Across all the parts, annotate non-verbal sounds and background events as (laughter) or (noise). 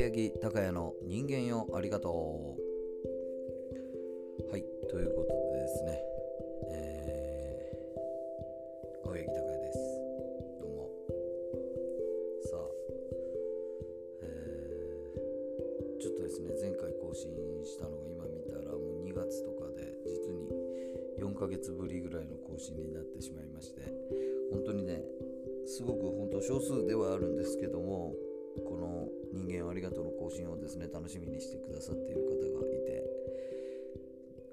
柳高也の人間よ。ありがとう。はいということでですね。えー、青柳高也です。どうも。さあえー、ちょっとですね前回更新したのが今見たらもう2月とかで実に4ヶ月ぶりぐらいの更新になってしまいまして本当にねすごく本当少数ではあるんですけども「ありがとう」の更新をですね楽しみにしてくださっている方がいて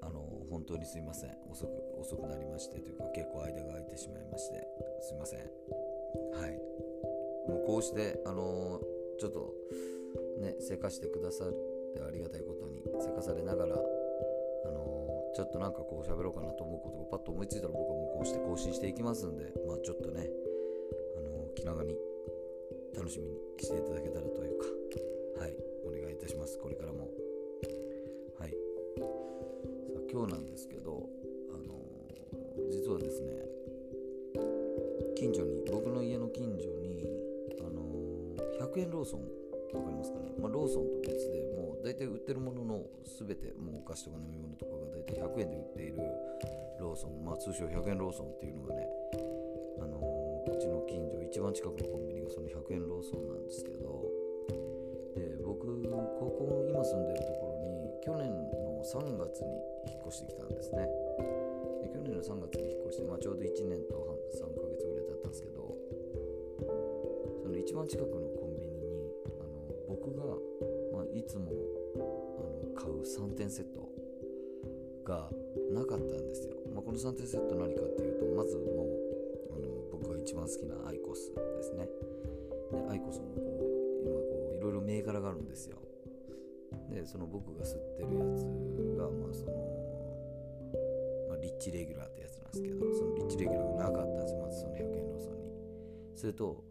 あの本当にすいません。遅く遅くなりましてというか結構間が空いてしまいましてすいません。はい。もうこうしてあのちょっとねせかしてくださってありがたいことにせかされながらあのちょっとなんかこう喋ろうかなと思うことがパッと思いついたら僕はもうこうして更新していきますんでまあちょっとねあの気長に楽しみにしていただけたらというか。たしますこれからも。はい。さあ今日なんですけどあのー、実はですね近所に僕の家の近所にあのー、100円ローソン分かりますかね、まあ、ローソンと別でもう大体売ってるものの全てもうお菓子とか飲み物とかが大体100円で売っているローソン。まあ通称100円ローソンっていうのがねあのーうちの近所一番近くのコンビニがその100円ローソンなんですけどここ今住んでるところに去年の3月に引っ越してきたんですね。で去年の3月に引っ越して、まあ、ちょうど1年と半3ヶ月ぐらい経ったんですけどその一番近くのコンビニにあの僕が、まあ、いつもあの買う3点セットがなかったんですよ、まあ、この3点セット何かっていうとまずもうあの僕が一番好きなアイコスですね。でアイコスもこう今こういろいろ銘柄があるんですよ。でその僕が吸ってるやつがまあその、まあ、リッチレギュラーってやつなんですけどそのリッチレギュラーがなかったんですまずその100円ローソンに。それと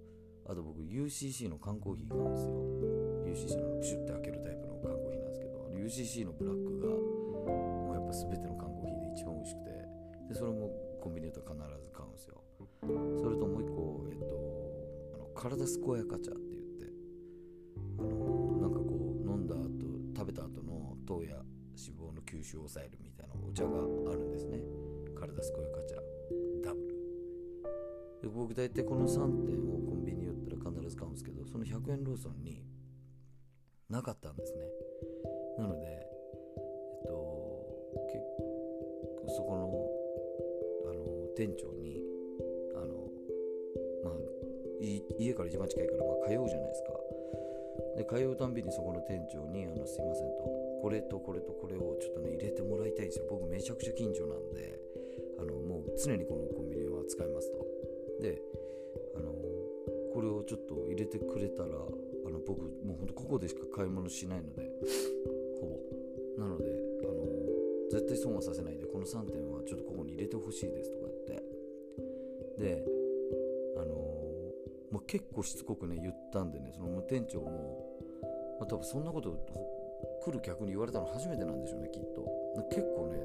あと僕 UCC の缶コーヒー買うんですよ。UCC のプシュッて開けるタイプの缶コーヒーなんですけど UCC のブラックがもうやっぱ全ての缶コーヒーで一番美味しくてでそれもコンビニだと必ず買うんですよ。それともう一個えっとあの体健やか茶って言っ抑えるみたいなお茶があるんですね。体健やか茶ダブル。で僕大体この3点をコンビニ寄ったら必ず買うんですけどその100円ローソンになかったんですね。なのでえっと結構そこのあの店長にあのま家から一番近いからまあ通うじゃないですか。で通うたんびにそこの店長にあのすいませんと。これとこれとこれをちょっとね入れてもらいたいんですよ。僕めちゃくちゃ近所なんであのもう常にこのコンビニは使いますと。であのこれをちょっと入れてくれたらあの僕もうほんとここでしか買い物しないので (laughs) ほぼ。なのであの絶対損はさせないでこの3点はちょっとここに入れてほしいですとか言って。であのまあ、結構しつこくね言ったんでねその店長も、まあ、多分そんなこと来る客に言われたの初めてなんでしょうねきっと。結構ね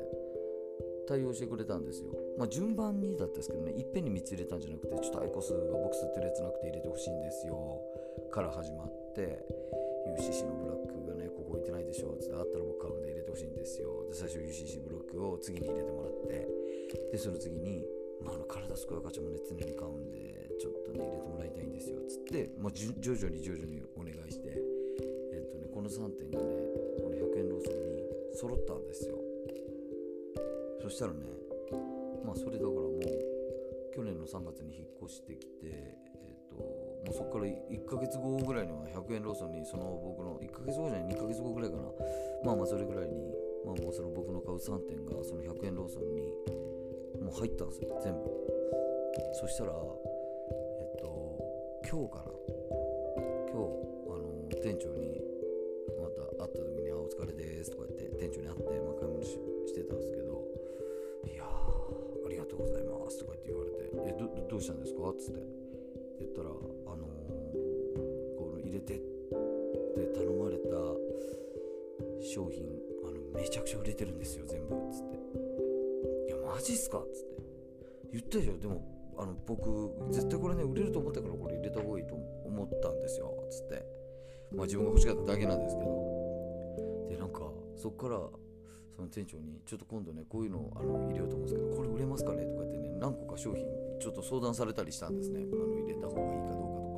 対応してくれたんですよ。まあ順番にだったんですけどねいっぺんに3つ入れたんじゃなくてちょっとアイコスが僕吸ってるやつなくて入れてほしいんですよ。から始まって UCC のブラックがねここ置いてないでしょつってあったら僕買うんで入れてほしいんですよ。で最初 UCC ブロックを次に入れてもらってでその次にまあ、あの体健やかちもね常に買うんでちょっとね入れてもらいたいんですよつって、まあ、徐々に徐々にお願いしてえっとねこの3点がね揃ったんですよ。そしたらねまあそれだからもう去年の3月に引っ越してきてえっともうそこから1ヶ月後ぐらいには100円ローソンにその僕の1ヶ月後じゃない2ヶ月後ぐらいかな。まあまあそれぐらいにまあもうその僕の買う3点がその100円ローソンにもう入ったんですよ全部。そしたらえっと今日かな今日あの店長に店長に会って、まあ、買い物してたんですけど「いやありがとうございます」とかって言われて「えどどうしたんですか?」っつって。言ったら「あのー、この入れて」って頼まれた商品あのめちゃくちゃ売れてるんですよ全部っつっていやマジっすか?」っつって。言ったでしょ。でもあの僕絶対これね売れると思ったからこれ入れた方がいいと思ったんですよつって。まあ自分が欲しかっただけなんですけど。そっからその店長にちょっと今度ねこういうのをあの入れようと思うんですけどこれ売れますかね？とか言ってね何個か商品ちょっと相談されたりしたんですね。あの入れた方がいいかどうかと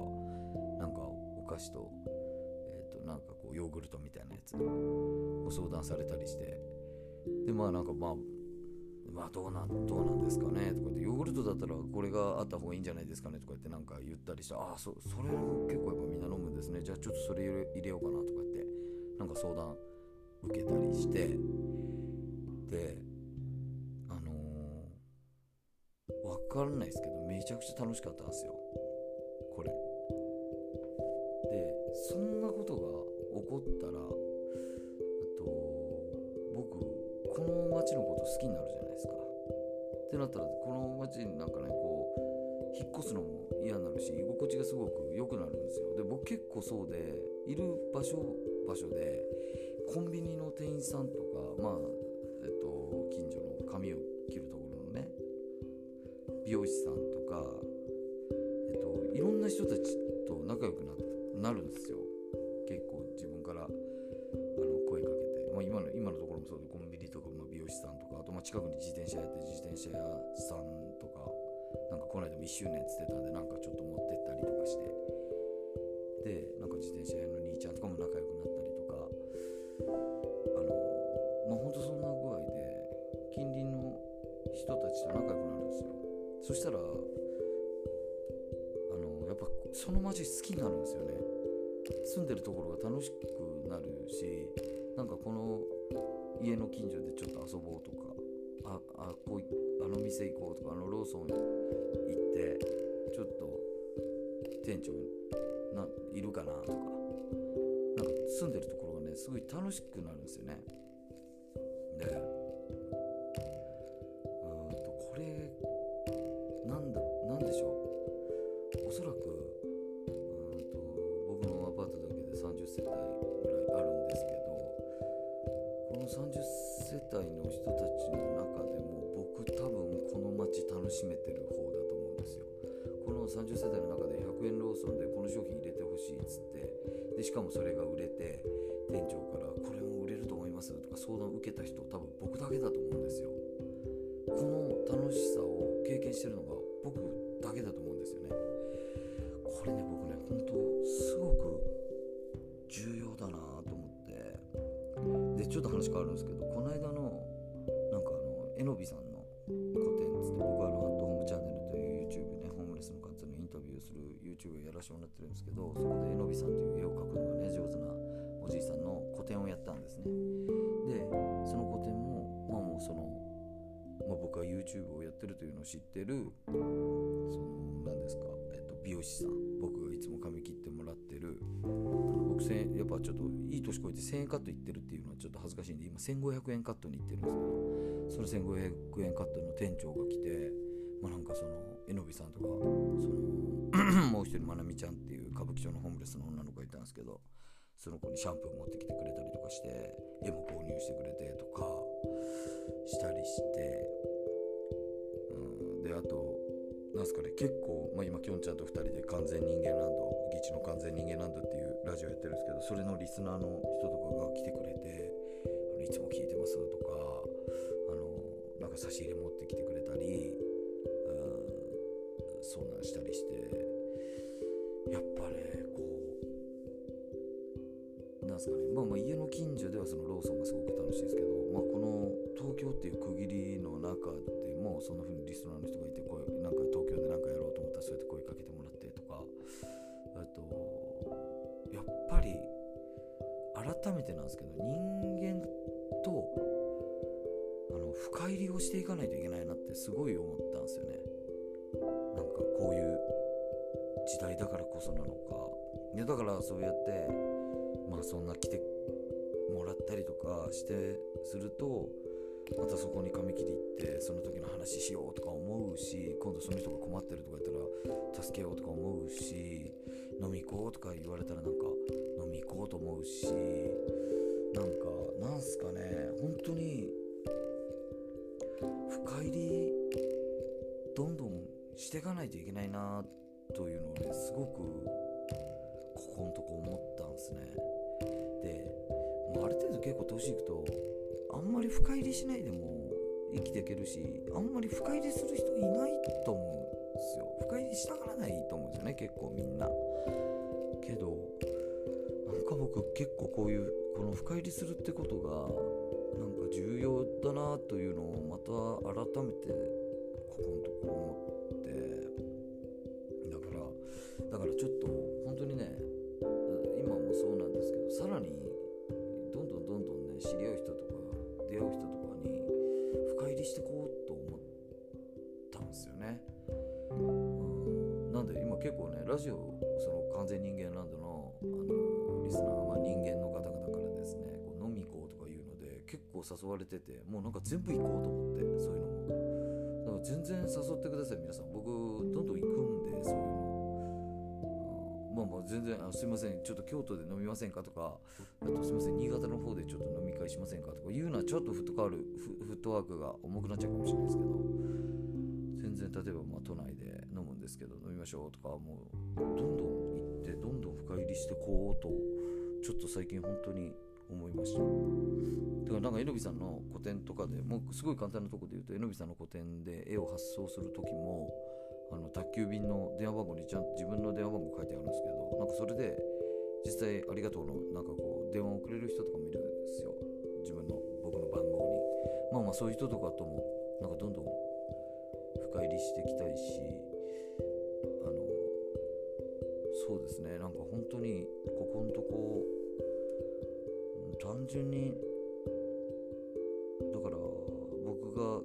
かなんかお菓子と,、えー、となんかこうヨーグルトみたいなやつを相談されたりして。でまあなんかまあまあどうなんどうなんですかね？とかってヨーグルトだったらこれがあった方がいいんじゃないですかね？とかってなんか言ったりしてああそそれを結構やっぱみんな飲むんですね。じゃあちょっとそれ入れようかな。とかってなんか相談受けたりしてであのー、わかんないですけどめちゃくちゃ楽しかったんですよ。これ。でそんなことが起こったらあと僕この街のこと好きになるじゃないですか。ってなったらこの街になんかねこう引っ越すのも嫌になるし居心地がすごく良くなるんですよ。で僕結構そうでいる場所場所でコンビニの店員さんとかまあえっと近所の髪を切るところのね美容師さんとかえっといろんな人たちと仲良くなるんですよ。結構自分からあの声かけて、まあ、今の今のところもそうでコンビニとかの美容師さんとかあとまあ近くに自転車やって自転車屋さんとかなんかこの間も1周年っつってたんでそしたらあのやっぱその街好きになるんですよね。住んでるところが楽しくなるしなんかこの家の近所でちょっと遊ぼうとかああこうあの店行こうとかあのローソン行ってちょっと店長ないるかなとか。なんか住んでるところがねすごい楽しくなるんですよね。しかもそれが売れて店長から「これも売れると思います」とか相談を受けた人多分僕だけだと思うんですよ。この楽しさを経験してるのが僕だけだと思うんですよね。これね僕ね本当すごく重要だなと思って。でちょっと話変わるんですけどこの間のなんかあのえのびさんの個展つって僕はあのアットホームチャンネルという YouTube ねホームレスの方のインタビューする YouTube をやらせてもらってるんですけどそこでえのびさんという個展をやったんですね。でその個展もまあもうその、まあ、僕が YouTube をやってるというのを知ってるその何ですか、えっと、美容師さん。僕がいつも髪切ってもらってる。僕1やっぱちょっといい年越えて1000円カット行ってるっていうのはちょっと恥ずかしいんで今1500円カットに行ってるんですけどその1500円カットの店長が来てまあなんかそのえのびさんとかその (clears throat) もう一人まなみちゃんっていう歌舞伎町のホームレスの女の子がいたんですけどその子にシャンプー持ってきてくれたりとかして絵も購入してくれてとかしたりしてうんであとなんすかね結構、まあ、今きょんちゃんと2人で完全人間ランドギチの完全人間ランドっていうラジオやってるんですけどそれのリスナーの人とかが来てくれてあのいつも聞いてますとかあのなんか差し入れ持ってきてくれたりうんそんなんしたりしてうなんすかね。まあまあ家の近所ではそのローソンがすごく楽しいですけど、まあ、この東京っていう区切りの中でもそんな風にリスナーの人がいて声なんか東京で何かやろうと思ったらそうやって声かけてもらってとかあとやっぱり改めてなんですけど人間とあの深入りをしていかないといけないなってすごい思ったんですよね。なんかこういう時代だからこそなのか。いやだからそうやってまあそんな来てもらったりとかしてするとまたそこに髪切り行ってその時の話しようとか思うし今度その人が困ってるとか言ったら助けようとか思うし飲み行こうとか言われたらなんか飲み行こうと思うしなんかなんすかね本当に深入りどんどんしていかないといけないなというのをねすごくここのとこ思った結構年いくとあんまり深入りしないでも生きていけるしあんまり深入りする人いないと思うんですよ。深入りしたがらないと思うんですよね結構みんな。けどなんか僕結構こういうこの深入りするってことがなんか重要だなというのをまた改めてここのとこ思で結構誘われててもうなんか全部行こうと思ってそういうのも。だから全然誘ってください皆さん。僕どんどん行くんでそういうの。まあまあ全然あすいませんちょっと京都で飲みませんかとかあとすいません新潟の方でちょっと飲み会しませんかとか言うのはちょっとフットカールフフットワークが重くなっちゃうかもしれないですけど全然例えばまあ都内で飲むんですけど飲みましょうとかもうどんどん行ってどんどん深入りしてこうとちょっと最近本当に思いました。だからなんかえのびさんの個展とかでもうすごい簡単なとこで言うとえのびさんの個展で絵を発送する時もあの宅急便の電話番号にちゃんと自分の電話番号書いてあるんですけどなんかそれで実際ありがとうのなんかこう電話をくれる人とかもいるんですよ。自分の僕の番号に。まあまあそういう人とかともなんかどんどん深入りしていきたいしあのそうですね。なんか本当にここのとこ単純にだから僕が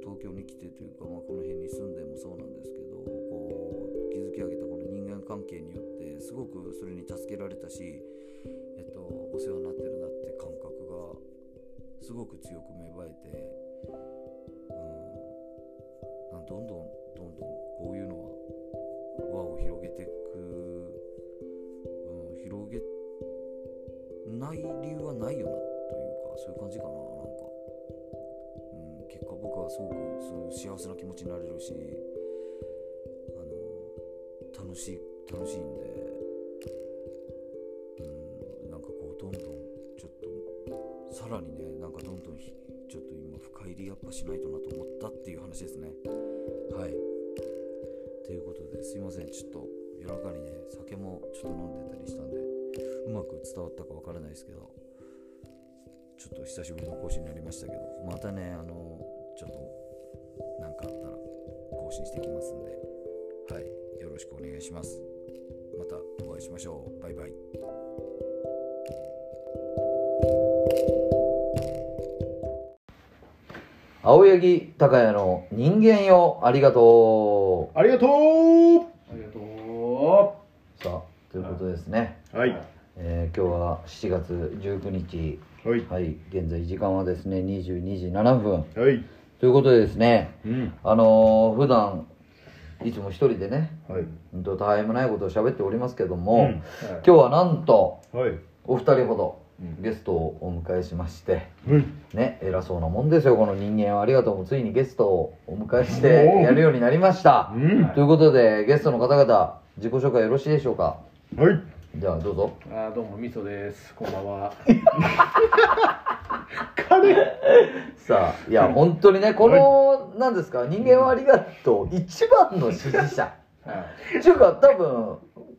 東京に来てというか、まあ、この辺に住んでもそうなんですけどこう築き上げたこの人間関係によってすごくそれに助けられたし、えっと、お世話になってるなって感覚がすごく強く芽生えて、うん、んどんどん理由はないよなというかそういう感じかななんか、うん、結果僕はすごくそういう幸せな気持ちになれるしあの楽しい楽しいんで、うん、なんかこうどんどんちょっとさらにねなんかどんどんちょっと今深入りやっぱしないとなと思ったっていう話ですね。はい。ということですいません。ちょっと夜中にね酒もちょっと飲んでたりしたんで。うまく伝わったかわからないですけどちょっと久しぶりの更新になりましたけどまたねあのちょっと何かあったら更新してきますんではいよろしくお願いします。またお会いしましょう。バイバイ。青柳高也の人間よありがとありがとありがとうさあということですね、うはいえー今日は7月19日。はい。はい。現在時間はですね22時7分。はい。ということでですねうん。あのー普段いつも一人でねはい。本当たわいもないことを喋っておりますけども、うん。今日はなんとはい。お二人ほどうん。ゲストをお迎えしまして、はいね偉そうなもんですよこの人間は。ありがとうもついにゲストをお迎えしてやるようになりました。うん。ということでゲストの方々自己紹介よろしいでしょうか？はいじゃあどうぞ。う。あーどうもみそです。こんばんは。さあいや本当にねこの何ですか人間はありがとう一番の支持者。はっていうか多分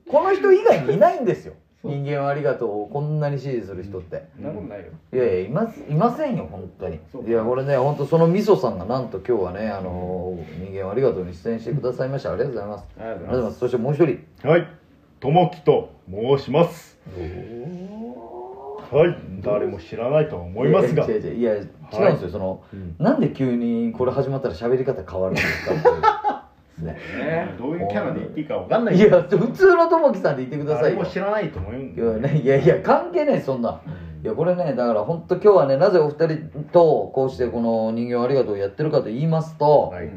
この人以外にいないんですよ。人間はありがとうをこんなに支持する人って。なことないよ。いやいやいますいませんよ本当に。いやこれね本当そのみそさんがなんと今日はねあの人間はありがとうに出演してくださいました。ありがとうございます。ありがとうありがとうございます。そしてもう一人。はいともきと申します。はい誰も知らないとは思いますが。いやいやいやいや違うんですよ。そのうん。なんで急にこれ始まったら喋り方変わるんですかね。ね。どういうキャラで言っていいかわかんない。いや普通のともきさんで言ってくださいよ。誰も知らないと思うんいや,、ね、いやいや関係ないそんな。いやこれねだから本当今日はねなぜお二人とこうしてこの人形ありがとうをやってるかと言いますと、はい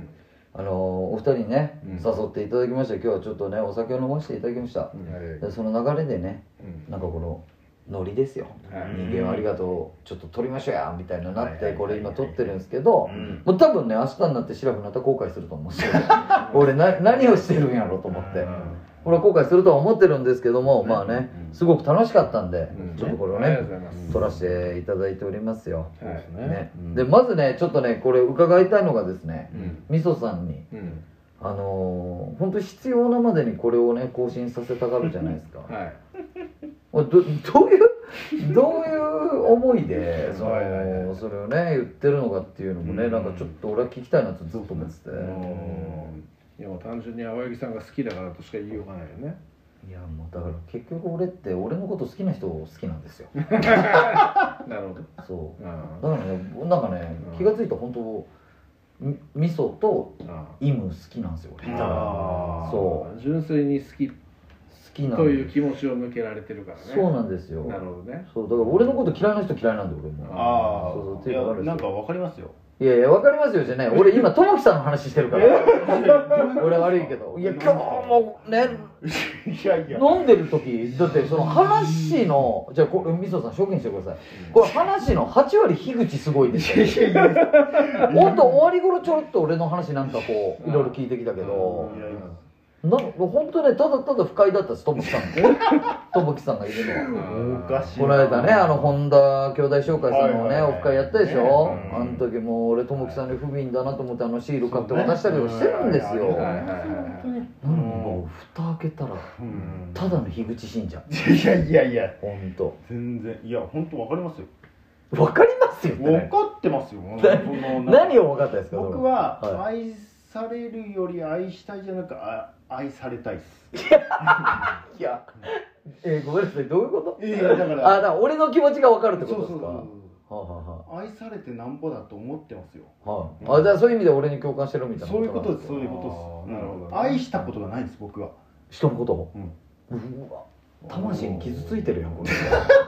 あのお二人にね、うん。誘っていただきました。今日はちょっとねお酒を飲ませていただきました、はい。でその流れでねうん。なんかこのノリですよ。はい。人間はありがとう。ちょっと撮りましょうやみたいになってこれ今撮ってるんですけどうん。もう多分ね明日になってシラフになったら後悔すると思うんですよ。(laughs) 俺な何をしてるんやろうと思ってこれは後悔するとは思ってるんですけども、ねまあねうん。すごく楽しかったんで、うん。ちょっとこれをね撮らせていただいておりますよ、ね。でまずねちょっとねこれ伺いたいのがですねうん。みそさんにうん。あのー本当必要なまでにこれをね更新させたがるじゃないですか。(laughs) はい。どどういうどういう思いでその、それをね言ってるのかっていうのもね、うん。なんかちょっと俺は聞きたいなとずっと思ってて、いやもう単純に青柳さんが好きだからとしか言いようがないよね。いやもうだから結局俺って俺のこと好きな人好きなんですよ。(laughs) なるほど。そう。あだからねなんかねうん。気が付いたら本当み味噌とあイム好きなんですよ俺。あーそう。純粋に好き。好きなんという気持ちを向けられてるからね。そうなんですよ。なるほどね。そうだから俺のこと嫌いな人嫌いなんで俺も。あそうそうっあていうのがあるんですよ。なんかわかりますよいやいや、わかりますよじゃない。俺今、ともきさんの話してるから。(laughs) 俺悪いけど。いや、今日もね、(laughs) いやいや飲んでる時、だってその話の、じゃあ、これ、みそさん証言してください。これ話の8割樋口すごいですよ。ほんと終わり頃ちょろっと俺の話なんかこう、いろいろ聞いてきたけどい、やいやな本当ね、ただただ不快だったです、ともきさん。ともきさんがいるのは。おかしいこの間ね、あの、本田兄弟紹介さんのね、オフ会やったでしょ？ねうんあの時もう俺、ともきさんに不憫だなと思って、あのシール買って渡したりとかしてるんですよ。なのにもう、蓋開けたら、うん。ただの樋口信者。いやいやいや。ほんと。全然いや本当わかりますよ。わかりますよってね。分かってますよ。何を分かったんですか？僕ははい。愛されるより愛したいじゃなくあ愛されたいっす。いや、えーごめんなさい、どういうこと？いやだからあ、だから俺の気持ちが分かるってそうそうことですか？そはあはう愛されてなんぼだと思ってますよ。あはあ、はいあ、じゃあそういう意味で俺に共感してるみたいなそういうことですそういうことです。なるほどね。うん愛したことがないです僕は。人のことを？うん。うわ。魂に傷ついてるよこれ (laughs)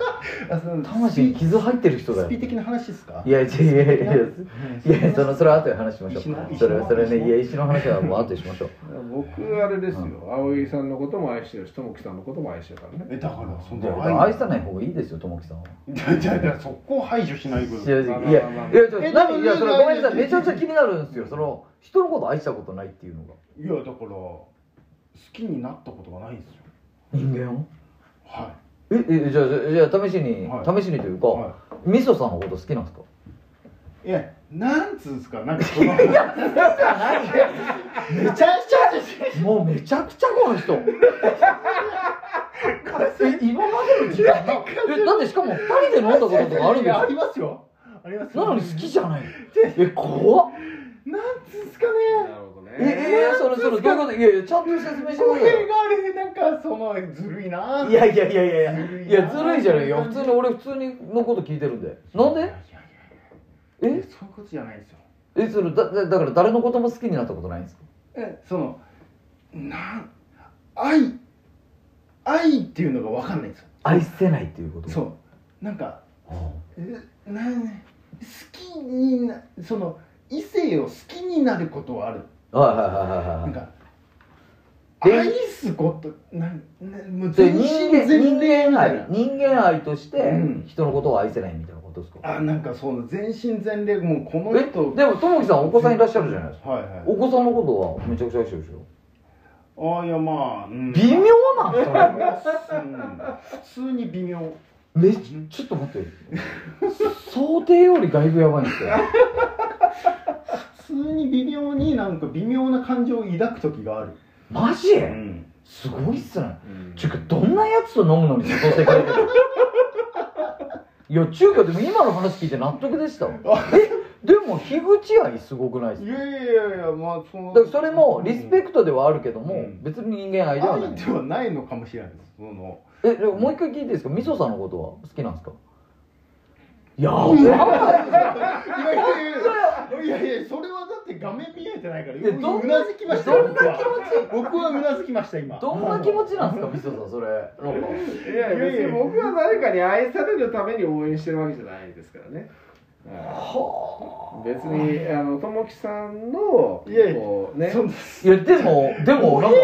魂に傷入ってる人だよ。スピ的な話ですか？いやいやいやいやいやいやそのそれは後で話しましょう。それそれねいや石の話はもう後でしましょう。僕あれですよ。青柳さんのことも愛してるし友樹さんのことも愛してるからね。えだからそん。いやな愛さない方がいいですよともきさんは。じゃじゃじゃそこを排除しないこといやいやいやいやちょえ何？いやそれごめんなさい。いやめちゃくちゃ気になるんですよ。その人のこと愛したことないっていうのが。いやだから好きになったことがないんですよ。人間を？はええじゃあじゃあじゃあ試しに、はい。試しにというい、か、はみそさんのこと好きなんですか？い、いやなんつうんですか？なんかそのめちゃくちゃもうめちゃくちゃこの人。(laughs) え今までの時間なえだってしかも2人で飲んだこととかあるんでいやあすりますよ。ありますよ。なのに好きじゃない。え怖っ。なんつうんですかね。なるほどね。ええそれそれどういうこと？いやいやちゃんと説明して語弊があれなんかそのずるいないやいやいやいやいや。ずるいないやずるいじゃないよ。普通に俺普通にのこと聞いてるんで。なんでいやいやいや。え？そういうことじゃないですよ。えそれだだだから誰のことも好きになったことないんですか？えそのなん愛愛っていうのが分かんないんですよ。愛せないっていうこと？そう。なんかあえなん好きになその異性を好きになることはある。あはいはいはいはいはい。なんかで愛すことなんもうで全身人間人全霊み間たいな。愛人間愛としてうん。人のことを愛せないみたいなことですか、あなんかその全身全霊もうこのえ人でもともきさんお子さんいらっしゃるじゃないですか。はいはい。お子さんのことはめちゃくちゃ愛してるでしょ？あいやまあ、うん、微妙なんそれうん普通に微妙。めちちょっと待って。想定よりだいぶやばいんですよ。普通に微妙になんか微妙な感情を抱く時がある、マジ？うん、すごいっすね。うん。ちゅうかどんなやつと飲むのに誘ってくれてるいや中華でも今の話聞いて納得でした。わえでも樋口愛すごくないですか？いやいやいやいやまあその。だそれもリスペクトではあるけども、うん。別に人間愛ではない。愛ではないのかもしれないです。その。えでももう一回聞いていいですか？みそさんのことは好きなんですか？いやばいいやいやいやいやそれはだって画面見えてないからえどんうなずきましたよどんな気持ち？僕は。うなずきました今。どんな気持ちなんですかみそさんそれなんかいや別に僕は誰かに愛されるために応援してるわけじゃないですからね。は別にあのともきさんのいやいやこうねいやでもでもなんか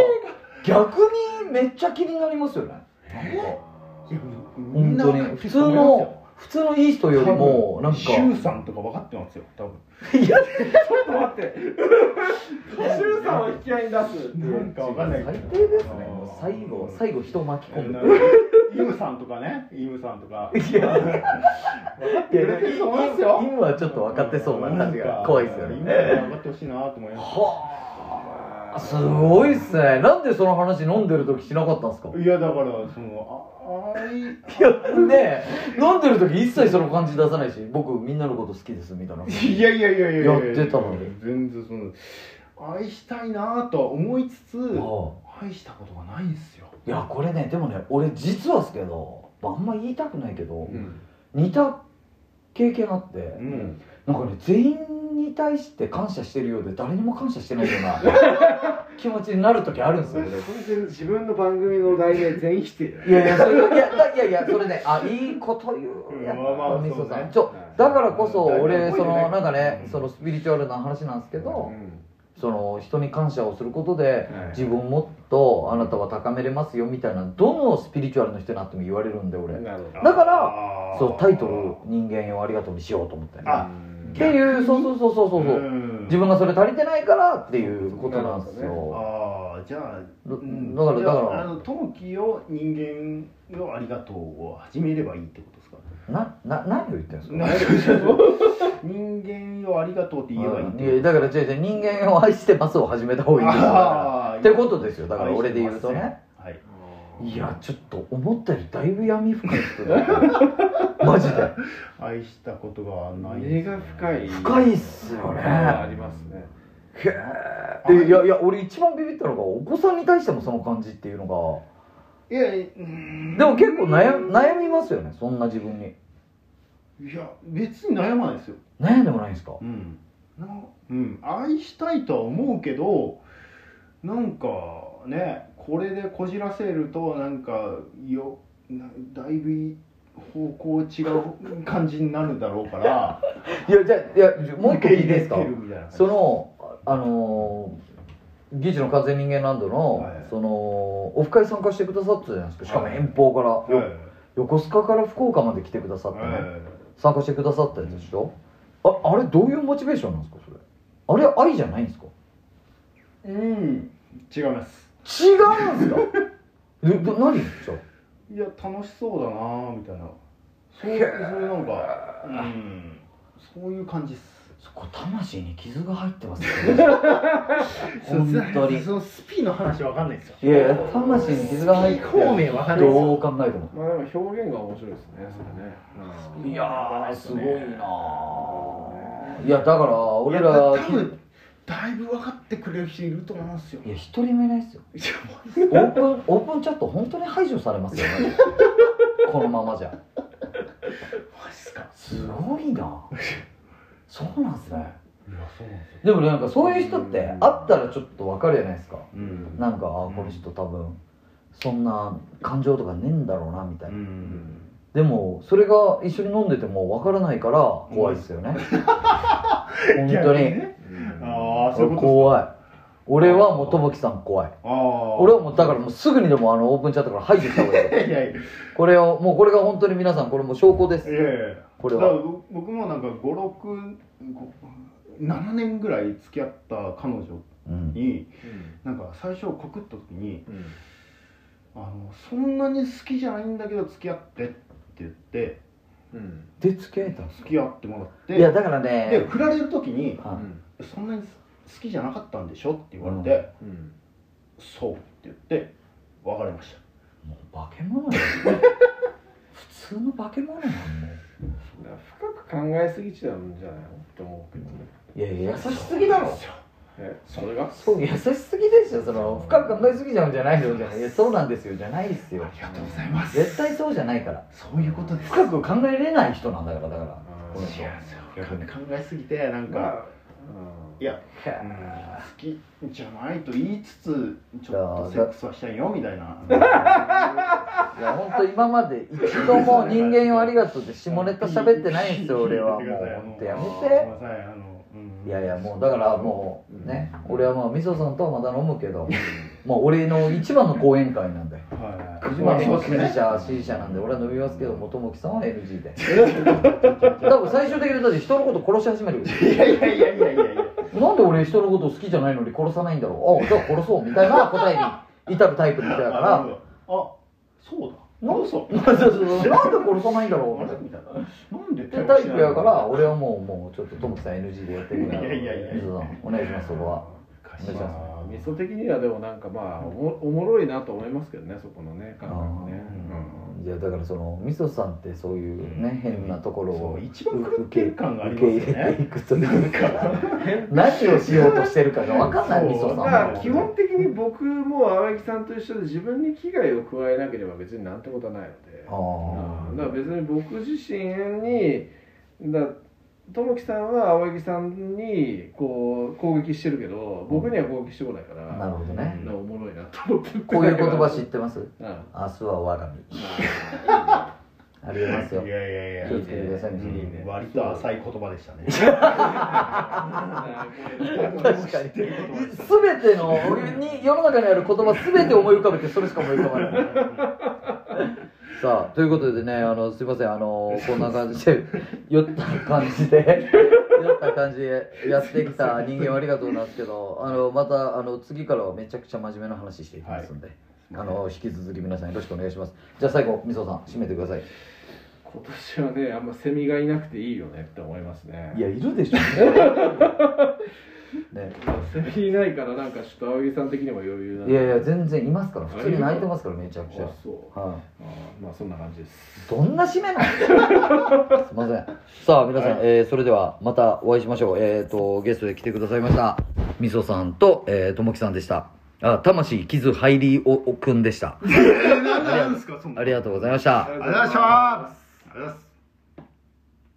逆にめっちゃ気になりますよね。なんか。いやみんな本当に普通の普普通のいい人よりもなんか。シュウさんとか分かってますよ多分。いや。ちょっと待って。周さんを引き合いに出すっていう。なんか分かんない。最低ですね。もう最後最後人を巻き込む。イムさんとかね。イムさんとか。いや。分かってくれてると思いますよ。今はちょっと分かってそうな感じが怖いですよ今ねは分かってほしいなと思います。はあすごいっすね。なんでその話飲んでる時しなかったんですか？いやだからそのああい (laughs) いやね飲んでる時一切その感じ出さないし僕みんなのこと好きですみたいな。いやいやいやいやいやや。ってたのに。全然その愛したいなとは思いつつあ愛したことがないんですよ。いやこれねでもね俺実はですけどあんま言いたくないけど、うん。似た経験あって、うんなんかね全員に対して感謝してるようで誰にも感謝してないような (laughs) 気持ちになる時あるんですよ俺全然自分の番組の題名全否定いやいやそれいやだいやいやそれねあいいこと言うやっぱみそさん。ちょだからこそうん。俺そのなんかねうんそのスピリチュアルな話なんですけどうん。その人に感謝をすることではい。自分もっとあなたは高めれますよみたいなどのスピリチュアルの人になっても言われるんで俺。だからそうタイトル「人間よありがとう」にしようと思ってあっていうそうそうそうそうそうそう。うん。自分がそれ足りてないからっていうことなんですよ。ああじゃあだうん。だからだから。あの友樹を人間のありがとうを始めればいいってことですか？なな何を言ってるんですか？な (laughs) 人間をありがとうって言えばいいっていやだから違う違う人間を愛してますを始めた方がいいんですからってことですよ。だから俺で言うとね。はいいやちょっと思ったよりだいぶ闇深い人だよ (laughs) マジで。愛したことがない根が深い。深いっすよね。ありますね。へえいやいや俺一番ビビったのがお子さんに対してもその感じっていうのいやいうんがでも結構悩悩みますよねそんな自分に。いや別に悩まないですよ。悩んでもないんですか？うん。なうん。愛したいとは思うけどなんかねこれでこじらせるとなんかよなだいぶ方向違う感じになるだろうから。(laughs) いやじゃあいやもう一個聞いていいですかそのあのー、議事の完全人間ランドの、はいそのオフ会参加してくださったじゃないですか。しかも遠方から、はいよ横須賀から福岡まで来てくださってね、はい。参加してくださったやつでしょ、ああれどういうモチベーションなんですかそれ？あれ愛じゃないんですか？うん。違います違うんですか？(laughs) えど何？じゃいや楽しそうだなみたいな。そうへいうー。そういうなんかうん。そういう感じっす。そこ魂に傷が入ってますよね (laughs) 本当に。そのスピの話わかんないですよ。いやいや魂に傷が入って方面わかんないどう考えても。まあでも表現が面白いですねそれね。うん。いやーすごいなー。いやだから俺いらや多分だいぶ分かってくれる人いると思いますよ。いや一人もいないですよ。いやもオープンオープンチャット本当に排除されますよねこのままじゃ。うマジっすか。すごいな。そうなんですね。いやそうなんですよ。でもねなんかそういう人って会ったらちょっと分かるじゃないですか。うん。なんかあこの人多分そんな感情とかねえんだろうなみたいな、うん。でもそれが一緒に飲んでても分からないから怖いですよね、本当に、ああそういうこと怖い。俺はもう友樹さん怖い。ああ俺はもうだからもうすぐにでもあのオープンチャットから排除した方がいい。(laughs) いやいや。これをもうこれが本当に皆さんこれもう証拠です。いやいや。これは。僕僕もなんか567年ぐらい付き合った彼女うん。になんか最初告った時にうん。あのそんなに好きじゃないんだけど付き合ってって言ってうん。で付き合えた付き合ってもらっていやだからでね振られる時には「そんなに好きじゃなかったんでしょ?」って言われてうん「そう」って言って別れました。いもう化け物だよ普通の化け物なんも深く考えすぎちゃうんじゃないの？って思うけどね。ういやいや。優しすぎだろ。えそれが？そう優しすぎでしょその深く考えすぎちゃうんじゃないの？じゃない。いやそうなんですよじゃないっすよ。ありがとうございます。絶対そうじゃないから。そういうことです。深く考えれない人なんだからだから。考えすぎてなんか、まあいや、好きじゃないと言いつつちょっとセックスはしたいよみたいな。(laughs) いや本当今まで一度も人間よありがとうで下ネタ喋ってないんですよ俺は。もう本当やめて。いやいやもうだからもうね俺はもうみそさんとはまだ飲むけど (laughs) まあ俺の一番の講演会なんではい一番の支持者支持者なんで俺は伸びますけどもともきさんは NG で多分最終的にだって人のこと殺し始めるよいやいやいやいやいやいや。なんで俺人のこと好きじゃないのに殺さないんだろう？(laughs) あじゃあ殺そうみたいな答えに至るタイプの人やから。(laughs) ああそうだ。なんそう？(laughs) なんで殺さないんだろう？あれみたいな。なんでってタイプやから俺はもうもうちょっとともきさん NG でやってくれいやいやいやお願いしますそこはお願いしまあ味噌的にはでもなんかまあおもおもろいなと思いますけどねそこのね感覚ね、いやだからそのみそさんってそういうね変なところを一番狂ってる感がありますよね。受け入れていくというか。何をしようとしてるかが分かんないさんだから基本的に僕も青木さんと一緒で自分に危害を加えなければ別になんてことはないので。あうん。だから別に僕自身にだ友樹さんは青柳さんにこう攻撃してるけど僕には攻撃してこないから、あなるほどね。おもろいなと思ってこういう言葉知ってます？うん。明日は我が身まありますよ。いやいやいや。気をつけてくださいいいね。割と浅い言葉でしたね。あ (laughs) 確かに。全てのに世の中にある言葉全て思い浮かべてそれしか思い浮かばないさあということでねあのすいませんあのこんな感じで (laughs) 酔った感じで酔った感じでやってきた人間はありがとうなんですけどあのまたあの次からはめちゃくちゃ真面目な話していきますんで、あの引き続き皆さんよろしくお願いします。じゃあ最後みそさん締めてください。今年はねあんまセミがいなくていいよねって思いますね。いやいるでしょ。ね (laughs) まあセミいないからなんかちょっと青柳さん的にも余裕なんでいやいや全然いますから普通に泣いてますからめちゃくちゃあそうはいあまあそんな感じですどんな締めなの？(laughs) すいません。さあ、皆さん、はいえーそれではまたお会いしましょう。えっ、と、ゲストで来てくださいました。みそさんと、えーともきさんでした。あ、魂傷入りおおくんでした。何ですかそんなありがとうございました。ありがとうございましたありがとうございます